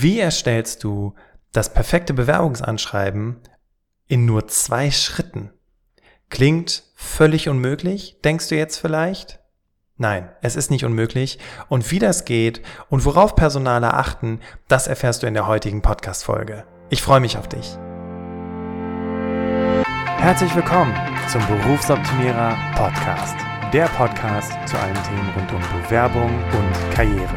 Wie erstellst du das perfekte Bewerbungsanschreiben in nur zwei Schritten? Klingt völlig unmöglich, denkst du jetzt vielleicht? Nein, es ist nicht unmöglich. Und wie das geht und worauf Personale achten, das erfährst du in der heutigen Podcast-Folge. Ich freue mich auf dich. Herzlich willkommen zum Berufsoptimierer Podcast. Der Podcast zu allen Themen rund um Bewerbung und Karriere.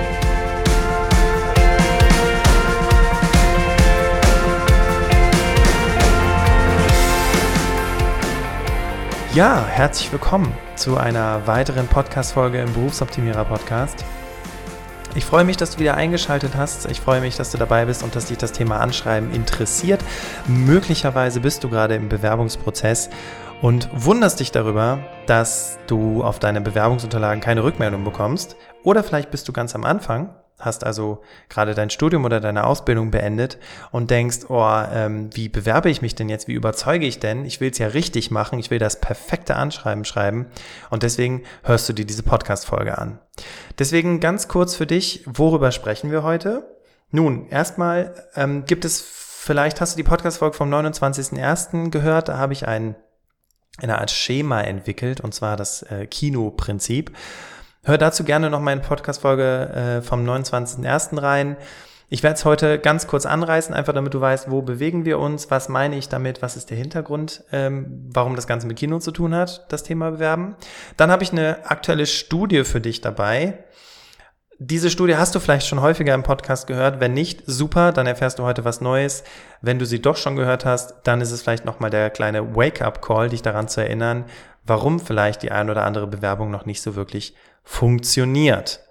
Ja, herzlich willkommen zu einer weiteren Podcast-Folge im Berufsoptimierer Podcast. Ich freue mich, dass du wieder eingeschaltet hast. Ich freue mich, dass du dabei bist und dass dich das Thema Anschreiben interessiert. Möglicherweise bist du gerade im Bewerbungsprozess und wunderst dich darüber, dass du auf deine Bewerbungsunterlagen keine Rückmeldung bekommst. Oder vielleicht bist du ganz am Anfang hast also gerade dein Studium oder deine Ausbildung beendet und denkst, oh, ähm, wie bewerbe ich mich denn jetzt? Wie überzeuge ich denn? Ich will es ja richtig machen. Ich will das perfekte Anschreiben schreiben. Und deswegen hörst du dir diese Podcast-Folge an. Deswegen ganz kurz für dich, worüber sprechen wir heute? Nun, erstmal ähm, gibt es, vielleicht hast du die Podcast-Folge vom 29.01. gehört. Da habe ich ein, eine Art Schema entwickelt, und zwar das äh, Kino-Prinzip. Hör dazu gerne noch meine Podcast-Folge äh, vom 29.01. rein. Ich werde es heute ganz kurz anreißen, einfach damit du weißt, wo bewegen wir uns, was meine ich damit, was ist der Hintergrund, ähm, warum das Ganze mit Kino zu tun hat, das Thema Bewerben. Dann habe ich eine aktuelle Studie für dich dabei. Diese Studie hast du vielleicht schon häufiger im Podcast gehört. Wenn nicht, super, dann erfährst du heute was Neues. Wenn du sie doch schon gehört hast, dann ist es vielleicht nochmal der kleine Wake-up-Call, dich daran zu erinnern, warum vielleicht die ein oder andere Bewerbung noch nicht so wirklich funktioniert.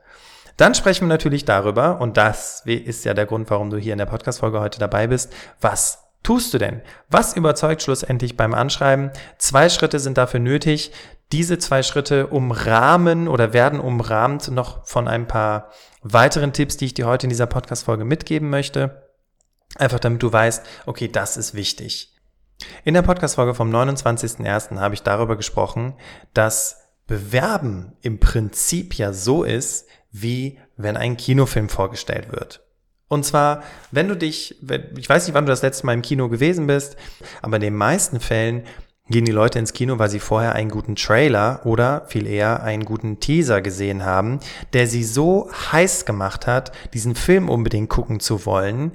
Dann sprechen wir natürlich darüber, und das ist ja der Grund, warum du hier in der Podcast-Folge heute dabei bist, was tust du denn? Was überzeugt schlussendlich beim Anschreiben? Zwei Schritte sind dafür nötig. Diese zwei Schritte umrahmen oder werden umrahmt noch von ein paar weiteren Tipps, die ich dir heute in dieser Podcast-Folge mitgeben möchte. Einfach damit du weißt, okay, das ist wichtig. In der Podcast-Folge vom 29.01. habe ich darüber gesprochen, dass Bewerben im Prinzip ja so ist, wie wenn ein Kinofilm vorgestellt wird. Und zwar, wenn du dich, ich weiß nicht, wann du das letzte Mal im Kino gewesen bist, aber in den meisten Fällen gehen die Leute ins Kino, weil sie vorher einen guten Trailer oder viel eher einen guten Teaser gesehen haben, der sie so heiß gemacht hat, diesen Film unbedingt gucken zu wollen,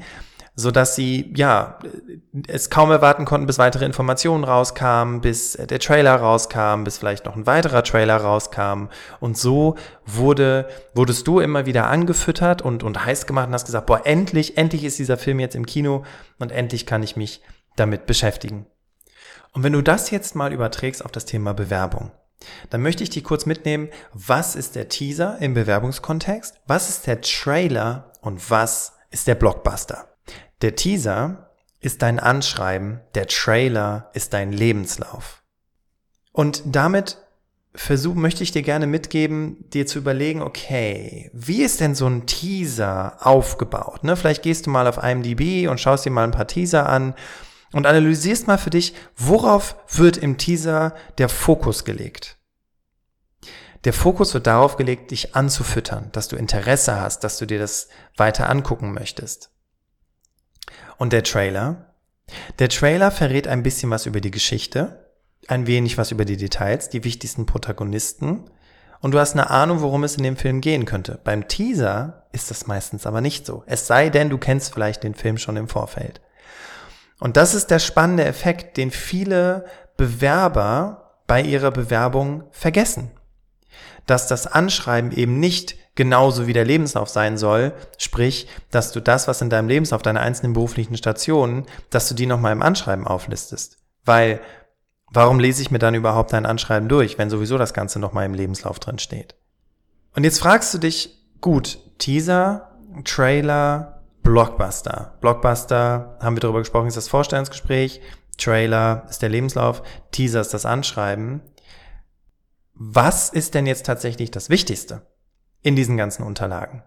so dass sie ja es kaum erwarten konnten, bis weitere Informationen rauskamen, bis der Trailer rauskam, bis vielleicht noch ein weiterer Trailer rauskam und so wurde wurdest du immer wieder angefüttert und und heiß gemacht und hast gesagt, boah, endlich, endlich ist dieser Film jetzt im Kino und endlich kann ich mich damit beschäftigen. Und wenn du das jetzt mal überträgst auf das Thema Bewerbung, dann möchte ich dich kurz mitnehmen, was ist der Teaser im Bewerbungskontext, was ist der Trailer und was ist der Blockbuster. Der Teaser ist dein Anschreiben, der Trailer ist dein Lebenslauf. Und damit versuch, möchte ich dir gerne mitgeben, dir zu überlegen, okay, wie ist denn so ein Teaser aufgebaut? Ne? Vielleicht gehst du mal auf IMDb und schaust dir mal ein paar Teaser an und analysierst mal für dich, worauf wird im Teaser der Fokus gelegt. Der Fokus wird darauf gelegt, dich anzufüttern, dass du Interesse hast, dass du dir das weiter angucken möchtest. Und der Trailer? Der Trailer verrät ein bisschen was über die Geschichte, ein wenig was über die Details, die wichtigsten Protagonisten und du hast eine Ahnung, worum es in dem Film gehen könnte. Beim Teaser ist das meistens aber nicht so. Es sei denn, du kennst vielleicht den Film schon im Vorfeld. Und das ist der spannende Effekt, den viele Bewerber bei ihrer Bewerbung vergessen. Dass das Anschreiben eben nicht genauso wie der Lebenslauf sein soll. Sprich, dass du das, was in deinem Lebenslauf, deine einzelnen beruflichen Stationen, dass du die nochmal im Anschreiben auflistest. Weil, warum lese ich mir dann überhaupt dein Anschreiben durch, wenn sowieso das Ganze nochmal im Lebenslauf drin steht? Und jetzt fragst du dich, gut, Teaser, Trailer, Blockbuster. Blockbuster, haben wir darüber gesprochen, ist das Vorstellungsgespräch. Trailer ist der Lebenslauf. Teaser ist das Anschreiben. was ist denn jetzt tatsächlich das Wichtigste in diesen ganzen Unterlagen?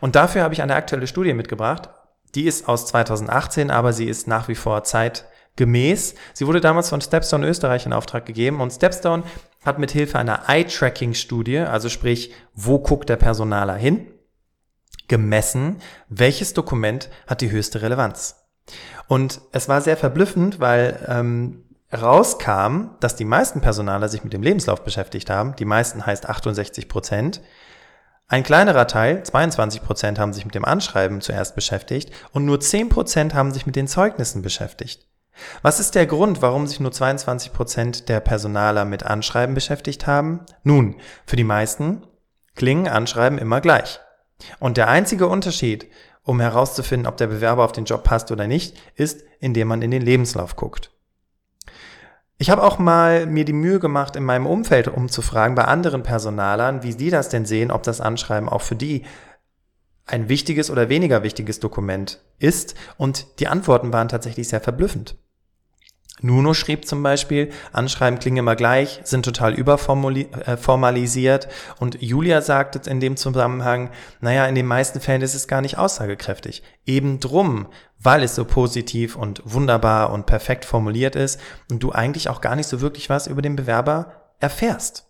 Und dafür habe ich eine aktuelle Studie mitgebracht. Die ist aus 2018, aber sie ist nach wie vor zeitgemäß. Sie wurde damals von Stepstone Österreich in Auftrag gegeben und Stepstone hat mit Hilfe einer Eye-Tracking-Studie, also sprich, wo guckt der Personaler hin, gemessen, welches Dokument hat die höchste Relevanz. Und es war sehr verblüffend, weil ähm, rauskam, dass die meisten Personaler sich mit dem Lebenslauf beschäftigt haben. Die meisten heißt 68 Prozent. Ein kleinerer Teil, 22 Prozent, haben sich mit dem Anschreiben zuerst beschäftigt und nur 10 Prozent haben sich mit den Zeugnissen beschäftigt. Was ist der Grund, warum sich nur 22 Prozent der Personaler mit Anschreiben beschäftigt haben? Nun, für die meisten klingen Anschreiben immer gleich. Und der einzige Unterschied, um herauszufinden, ob der Bewerber auf den Job passt oder nicht, ist, indem man in den Lebenslauf guckt. Ich habe auch mal mir die Mühe gemacht, in meinem Umfeld umzufragen bei anderen Personalern, wie die das denn sehen, ob das Anschreiben auch für die ein wichtiges oder weniger wichtiges Dokument ist. Und die Antworten waren tatsächlich sehr verblüffend. Nuno schrieb zum Beispiel, Anschreiben klingen immer gleich, sind total überformalisiert. Äh, und Julia sagte in dem Zusammenhang, naja, in den meisten Fällen ist es gar nicht aussagekräftig. Eben drum, weil es so positiv und wunderbar und perfekt formuliert ist und du eigentlich auch gar nicht so wirklich was über den Bewerber erfährst.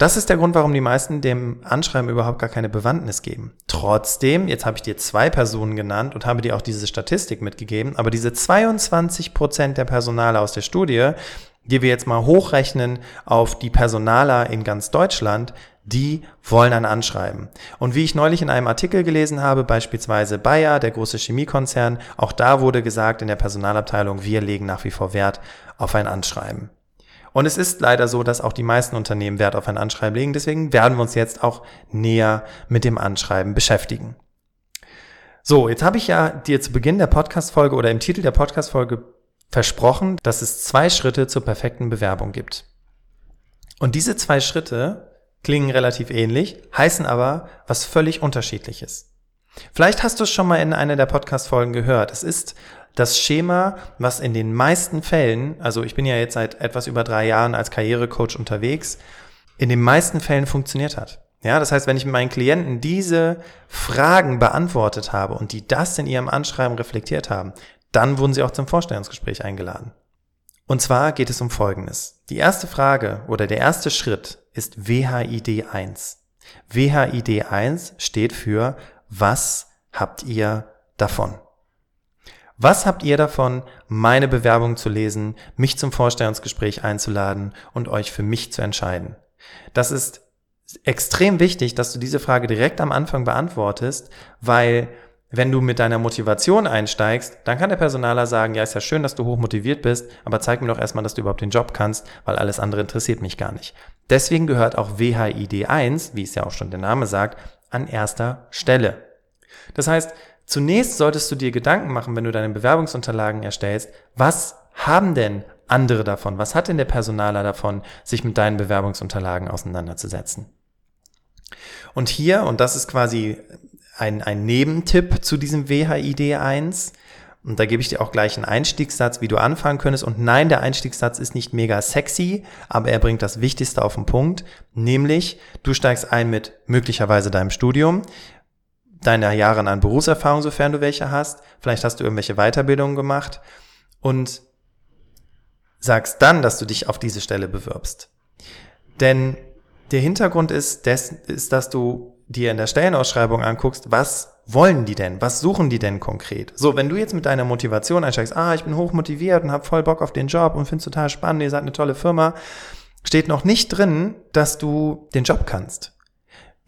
Das ist der Grund, warum die meisten dem Anschreiben überhaupt gar keine Bewandtnis geben. Trotzdem, jetzt habe ich dir zwei Personen genannt und habe dir auch diese Statistik mitgegeben, aber diese 22 Prozent der Personale aus der Studie, die wir jetzt mal hochrechnen auf die Personaler in ganz Deutschland, die wollen ein Anschreiben. Und wie ich neulich in einem Artikel gelesen habe, beispielsweise Bayer, der große Chemiekonzern, auch da wurde gesagt in der Personalabteilung, wir legen nach wie vor Wert auf ein Anschreiben. Und es ist leider so, dass auch die meisten Unternehmen Wert auf ein Anschreiben legen. Deswegen werden wir uns jetzt auch näher mit dem Anschreiben beschäftigen. So, jetzt habe ich ja dir zu Beginn der Podcast-Folge oder im Titel der Podcast-Folge versprochen, dass es zwei Schritte zur perfekten Bewerbung gibt. Und diese zwei Schritte klingen relativ ähnlich, heißen aber was völlig unterschiedliches. Vielleicht hast du es schon mal in einer der Podcast-Folgen gehört. Es ist das Schema, was in den meisten Fällen, also ich bin ja jetzt seit etwas über drei Jahren als Karrierecoach unterwegs, in den meisten Fällen funktioniert hat. Ja, das heißt, wenn ich mit meinen Klienten diese Fragen beantwortet habe und die das in ihrem Anschreiben reflektiert haben, dann wurden sie auch zum Vorstellungsgespräch eingeladen. Und zwar geht es um Folgendes. Die erste Frage oder der erste Schritt ist WHID 1. WHID 1 steht für Was habt ihr davon? Was habt ihr davon, meine Bewerbung zu lesen, mich zum Vorstellungsgespräch einzuladen und euch für mich zu entscheiden? Das ist extrem wichtig, dass du diese Frage direkt am Anfang beantwortest, weil wenn du mit deiner Motivation einsteigst, dann kann der Personaler sagen, ja, ist ja schön, dass du hochmotiviert bist, aber zeig mir doch erstmal, dass du überhaupt den Job kannst, weil alles andere interessiert mich gar nicht. Deswegen gehört auch WHID 1, wie es ja auch schon der Name sagt, an erster Stelle. Das heißt, Zunächst solltest du dir Gedanken machen, wenn du deine Bewerbungsunterlagen erstellst, was haben denn andere davon? Was hat denn der Personaler davon, sich mit deinen Bewerbungsunterlagen auseinanderzusetzen? Und hier, und das ist quasi ein, ein Nebentipp zu diesem WHID 1, und da gebe ich dir auch gleich einen Einstiegssatz, wie du anfangen könntest. Und nein, der Einstiegssatz ist nicht mega sexy, aber er bringt das Wichtigste auf den Punkt, nämlich du steigst ein mit möglicherweise deinem Studium, deiner Jahre an Berufserfahrung, sofern du welche hast. Vielleicht hast du irgendwelche Weiterbildungen gemacht und sagst dann, dass du dich auf diese Stelle bewirbst. Denn der Hintergrund ist, des, ist, dass du dir in der Stellenausschreibung anguckst, was wollen die denn? Was suchen die denn konkret? So, wenn du jetzt mit deiner Motivation einsteigst, ah, ich bin hoch motiviert und habe voll Bock auf den Job und find's total spannend, ihr seid eine tolle Firma, steht noch nicht drin, dass du den Job kannst.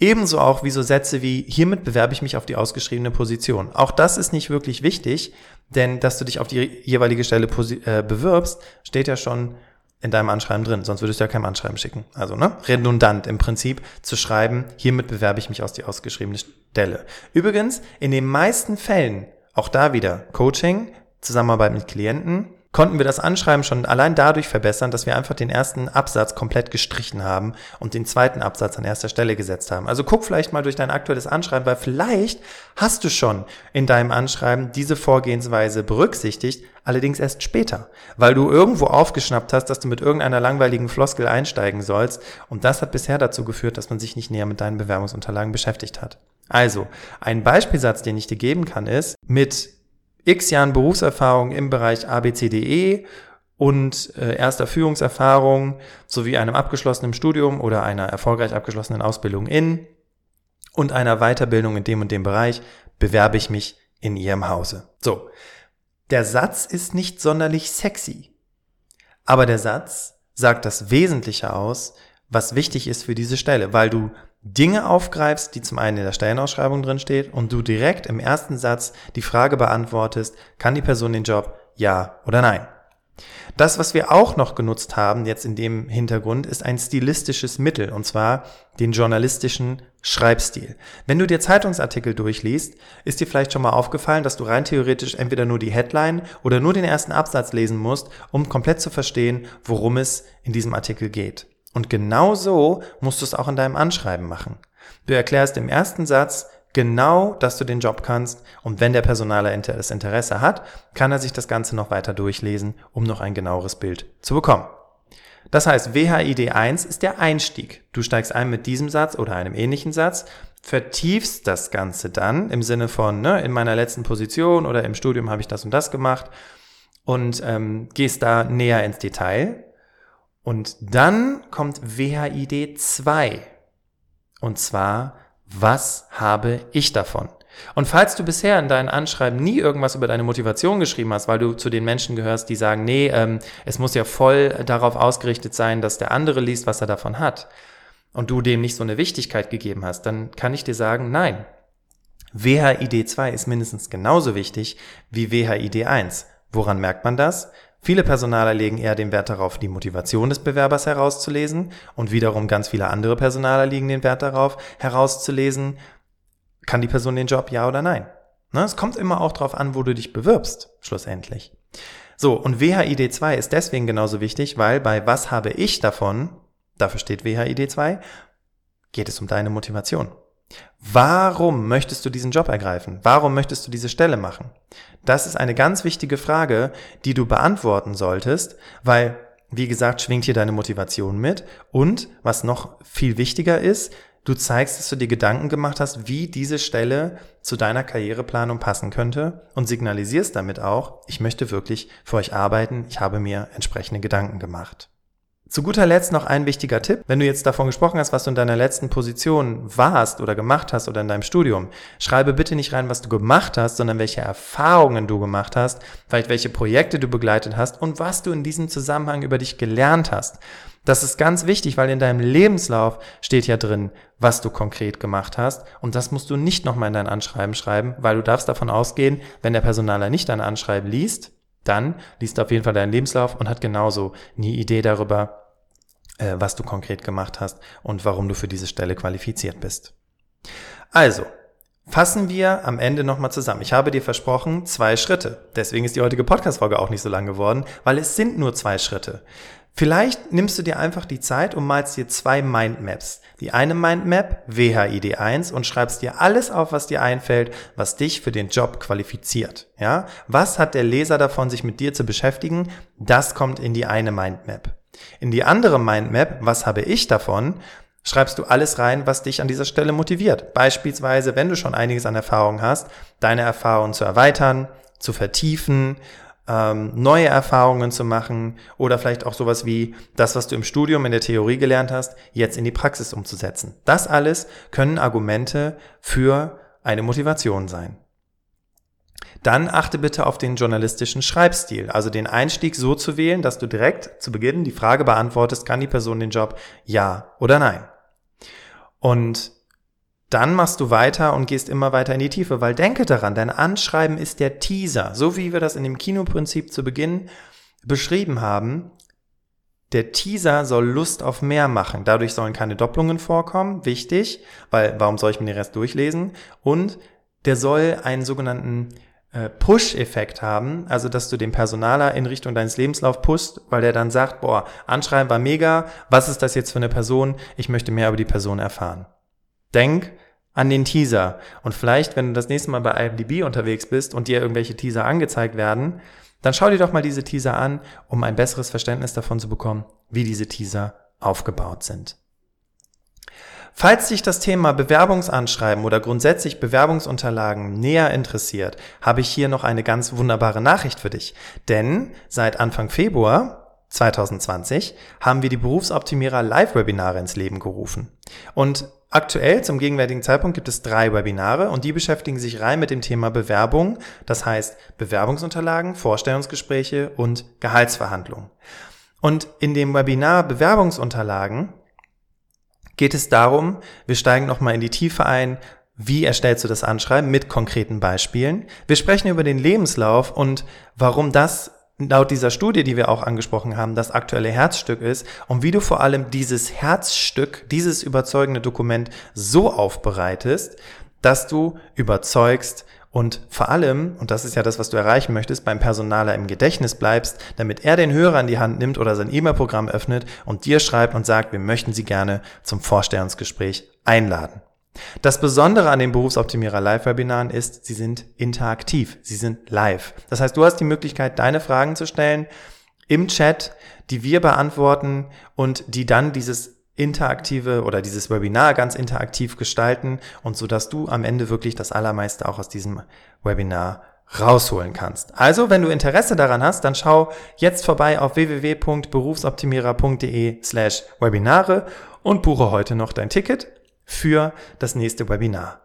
Ebenso auch wie so Sätze wie, hiermit bewerbe ich mich auf die ausgeschriebene Position. Auch das ist nicht wirklich wichtig, denn dass du dich auf die jeweilige Stelle äh, bewirbst, steht ja schon in deinem Anschreiben drin, sonst würdest du ja kein Anschreiben schicken. Also, ne? Redundant im Prinzip zu schreiben, hiermit bewerbe ich mich auf die ausgeschriebene Stelle. Übrigens, in den meisten Fällen, auch da wieder Coaching, Zusammenarbeit mit Klienten, konnten wir das Anschreiben schon allein dadurch verbessern, dass wir einfach den ersten Absatz komplett gestrichen haben und den zweiten Absatz an erster Stelle gesetzt haben. Also guck vielleicht mal durch dein aktuelles Anschreiben, weil vielleicht hast du schon in deinem Anschreiben diese Vorgehensweise berücksichtigt, allerdings erst später, weil du irgendwo aufgeschnappt hast, dass du mit irgendeiner langweiligen Floskel einsteigen sollst und das hat bisher dazu geführt, dass man sich nicht näher mit deinen Bewerbungsunterlagen beschäftigt hat. Also, ein Beispielsatz, den ich dir geben kann, ist, mit x Jahren Berufserfahrung im Bereich ABCDE und äh, erster Führungserfahrung sowie einem abgeschlossenen Studium oder einer erfolgreich abgeschlossenen Ausbildung in und einer Weiterbildung in dem und dem Bereich bewerbe ich mich in Ihrem Hause. So. Der Satz ist nicht sonderlich sexy. Aber der Satz sagt das Wesentliche aus, was wichtig ist für diese Stelle, weil du Dinge aufgreifst, die zum einen in der Stellenausschreibung drin steht und du direkt im ersten Satz die Frage beantwortest, kann die Person den Job ja oder nein? Das, was wir auch noch genutzt haben jetzt in dem Hintergrund, ist ein stilistisches Mittel, und zwar den journalistischen Schreibstil. Wenn du dir Zeitungsartikel durchliest, ist dir vielleicht schon mal aufgefallen, dass du rein theoretisch entweder nur die Headline oder nur den ersten Absatz lesen musst, um komplett zu verstehen, worum es in diesem Artikel geht. Und genau so musst du es auch in deinem Anschreiben machen. Du erklärst im ersten Satz genau, dass du den Job kannst und wenn der Personaler das Interesse hat, kann er sich das Ganze noch weiter durchlesen, um noch ein genaueres Bild zu bekommen. Das heißt, WHID 1 ist der Einstieg. Du steigst ein mit diesem Satz oder einem ähnlichen Satz, vertiefst das Ganze dann im Sinne von, ne, in meiner letzten Position oder im Studium habe ich das und das gemacht und ähm, gehst da näher ins Detail und dann kommt WHID 2. Und zwar, was habe ich davon? Und falls du bisher in deinen Anschreiben nie irgendwas über deine Motivation geschrieben hast, weil du zu den Menschen gehörst, die sagen, nee, ähm, es muss ja voll darauf ausgerichtet sein, dass der andere liest, was er davon hat, und du dem nicht so eine Wichtigkeit gegeben hast, dann kann ich dir sagen, nein. WHID 2 ist mindestens genauso wichtig wie WHID 1. Woran merkt man das? Viele Personaler legen eher den Wert darauf, die Motivation des Bewerbers herauszulesen und wiederum ganz viele andere Personaler legen den Wert darauf, herauszulesen, kann die Person den Job ja oder nein. Ne? Es kommt immer auch darauf an, wo du dich bewirbst, schlussendlich. So, und WHID 2 ist deswegen genauso wichtig, weil bei was habe ich davon, dafür steht WHID 2, geht es um deine Motivation. Warum möchtest du diesen Job ergreifen? Warum möchtest du diese Stelle machen? Das ist eine ganz wichtige Frage, die du beantworten solltest, weil, wie gesagt, schwingt hier deine Motivation mit. Und was noch viel wichtiger ist, du zeigst, dass du dir Gedanken gemacht hast, wie diese Stelle zu deiner Karriereplanung passen könnte und signalisierst damit auch, ich möchte wirklich für euch arbeiten, ich habe mir entsprechende Gedanken gemacht. Zu guter Letzt noch ein wichtiger Tipp. Wenn du jetzt davon gesprochen hast, was du in deiner letzten Position warst oder gemacht hast oder in deinem Studium, schreibe bitte nicht rein, was du gemacht hast, sondern welche Erfahrungen du gemacht hast, vielleicht welche Projekte du begleitet hast und was du in diesem Zusammenhang über dich gelernt hast. Das ist ganz wichtig, weil in deinem Lebenslauf steht ja drin, was du konkret gemacht hast. Und das musst du nicht nochmal in dein Anschreiben schreiben, weil du darfst davon ausgehen, wenn der Personaler nicht dein Anschreiben liest, dann liest er auf jeden Fall deinen Lebenslauf und hat genauso eine Idee darüber, äh, was du konkret gemacht hast und warum du für diese Stelle qualifiziert bist. Also, fassen wir am Ende nochmal zusammen. Ich habe dir versprochen, zwei Schritte. Deswegen ist die heutige Podcast-Folge auch nicht so lang geworden, weil es sind nur zwei Schritte. Vielleicht nimmst du dir einfach die Zeit und malst dir zwei Mindmaps. Die eine Mindmap, WHID1, und schreibst dir alles auf, was dir einfällt, was dich für den Job qualifiziert. Ja? Was hat der Leser davon, sich mit dir zu beschäftigen? Das kommt in die eine Mindmap. In die andere Mindmap, was habe ich davon, schreibst du alles rein, was dich an dieser Stelle motiviert. Beispielsweise, wenn du schon einiges an Erfahrung hast, deine Erfahrungen zu erweitern, zu vertiefen, ähm, neue Erfahrungen zu machen oder vielleicht auch sowas wie das, was du im Studium in der Theorie gelernt hast, jetzt in die Praxis umzusetzen. Das alles können Argumente für eine Motivation sein. Dann achte bitte auf den journalistischen Schreibstil, also den Einstieg so zu wählen, dass du direkt zu Beginn die Frage beantwortest, kann die Person den Job ja oder nein? Und dann machst du weiter und gehst immer weiter in die Tiefe, weil denke daran, dein Anschreiben ist der Teaser, so wie wir das in dem Kinoprinzip zu Beginn beschrieben haben. Der Teaser soll Lust auf mehr machen. Dadurch sollen keine Doppelungen vorkommen. Wichtig, weil warum soll ich mir den Rest durchlesen? Und der soll einen sogenannten Push-Effekt haben, also dass du den Personaler in Richtung deines Lebenslauf pushst, weil der dann sagt, boah, Anschreiben war mega, was ist das jetzt für eine Person? Ich möchte mehr über die Person erfahren. Denk an den Teaser und vielleicht, wenn du das nächste Mal bei IMDb unterwegs bist und dir irgendwelche Teaser angezeigt werden, dann schau dir doch mal diese Teaser an, um ein besseres Verständnis davon zu bekommen, wie diese Teaser aufgebaut sind. Falls dich das Thema Bewerbungsanschreiben oder grundsätzlich Bewerbungsunterlagen näher interessiert, habe ich hier noch eine ganz wunderbare Nachricht für dich. Denn seit Anfang Februar 2020 haben wir die Berufsoptimierer Live-Webinare ins Leben gerufen. Und aktuell zum gegenwärtigen Zeitpunkt gibt es drei Webinare und die beschäftigen sich rein mit dem Thema Bewerbung, das heißt Bewerbungsunterlagen, Vorstellungsgespräche und Gehaltsverhandlungen. Und in dem Webinar Bewerbungsunterlagen geht es darum, wir steigen nochmal in die Tiefe ein, wie erstellst du das Anschreiben mit konkreten Beispielen. Wir sprechen über den Lebenslauf und warum das laut dieser Studie, die wir auch angesprochen haben, das aktuelle Herzstück ist und wie du vor allem dieses Herzstück, dieses überzeugende Dokument so aufbereitest, dass du überzeugst und vor allem, und das ist ja das, was du erreichen möchtest, beim Personaler im Gedächtnis bleibst, damit er den Hörer in die Hand nimmt oder sein E-Mail-Programm öffnet und dir schreibt und sagt, wir möchten Sie gerne zum Vorstellungsgespräch einladen. Das Besondere an den Berufsoptimierer Live-Webinaren ist, sie sind interaktiv, sie sind live. Das heißt, du hast die Möglichkeit, deine Fragen zu stellen im Chat, die wir beantworten und die dann dieses interaktive oder dieses Webinar ganz interaktiv gestalten und so dass du am Ende wirklich das Allermeiste auch aus diesem Webinar rausholen kannst. Also, wenn du Interesse daran hast, dann schau jetzt vorbei auf www.berufsoptimierer.de slash Webinare und buche heute noch dein Ticket für das nächste Webinar.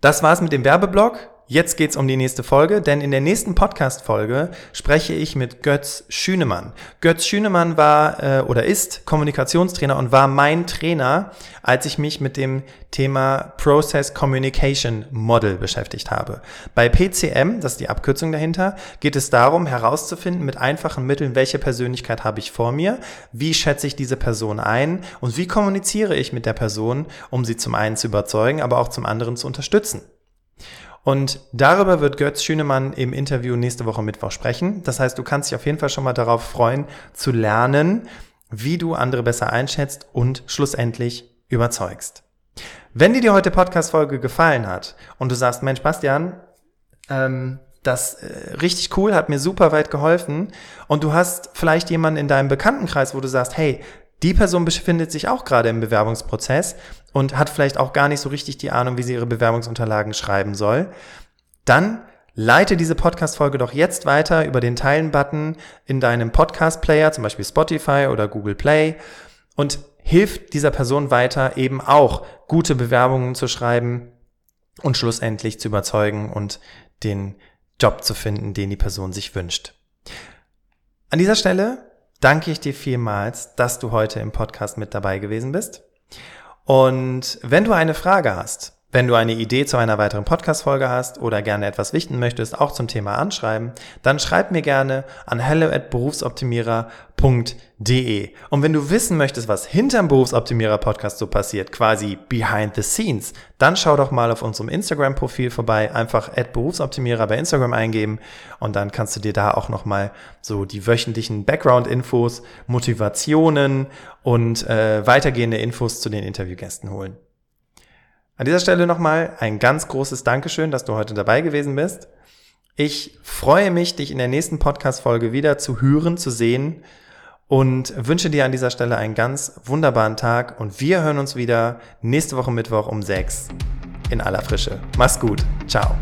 Das war's mit dem Werbeblock. Jetzt geht's um die nächste Folge, denn in der nächsten Podcast-Folge spreche ich mit Götz Schünemann. Götz Schünemann war äh, oder ist Kommunikationstrainer und war mein Trainer, als ich mich mit dem Thema Process Communication Model beschäftigt habe. Bei PCM, das ist die Abkürzung dahinter, geht es darum herauszufinden mit einfachen Mitteln, welche Persönlichkeit habe ich vor mir, wie schätze ich diese Person ein und wie kommuniziere ich mit der Person, um sie zum einen zu überzeugen, aber auch zum anderen zu unterstützen. Und darüber wird Götz Schünemann im Interview nächste Woche Mittwoch sprechen. Das heißt, du kannst dich auf jeden Fall schon mal darauf freuen, zu lernen, wie du andere besser einschätzt und schlussendlich überzeugst. Wenn dir die heute Podcast-Folge gefallen hat und du sagst, Mensch, Bastian, ähm, das äh, richtig cool, hat mir super weit geholfen und du hast vielleicht jemanden in deinem Bekanntenkreis, wo du sagst, hey, die Person befindet sich auch gerade im Bewerbungsprozess und hat vielleicht auch gar nicht so richtig die Ahnung, wie sie ihre Bewerbungsunterlagen schreiben soll. Dann leite diese Podcast-Folge doch jetzt weiter über den Teilen-Button in deinem Podcast-Player, zum Beispiel Spotify oder Google Play und hilf dieser Person weiter, eben auch gute Bewerbungen zu schreiben und schlussendlich zu überzeugen und den Job zu finden, den die Person sich wünscht. An dieser Stelle danke ich dir vielmals, dass du heute im Podcast mit dabei gewesen bist. Und wenn du eine Frage hast, wenn du eine Idee zu einer weiteren Podcast-Folge hast oder gerne etwas wichten möchtest, auch zum Thema Anschreiben, dann schreib mir gerne an hello at berufsoptimierer.de. Und wenn du wissen möchtest, was hinterm Berufsoptimierer Podcast so passiert, quasi behind the scenes, dann schau doch mal auf unserem Instagram-Profil vorbei, einfach at Berufsoptimierer bei Instagram eingeben und dann kannst du dir da auch nochmal so die wöchentlichen Background-Infos, Motivationen und äh, weitergehende Infos zu den Interviewgästen holen. An dieser Stelle nochmal ein ganz großes Dankeschön, dass du heute dabei gewesen bist. Ich freue mich, dich in der nächsten Podcast-Folge wieder zu hören, zu sehen und wünsche dir an dieser Stelle einen ganz wunderbaren Tag und wir hören uns wieder nächste Woche Mittwoch um sechs in aller Frische. Mach's gut. Ciao.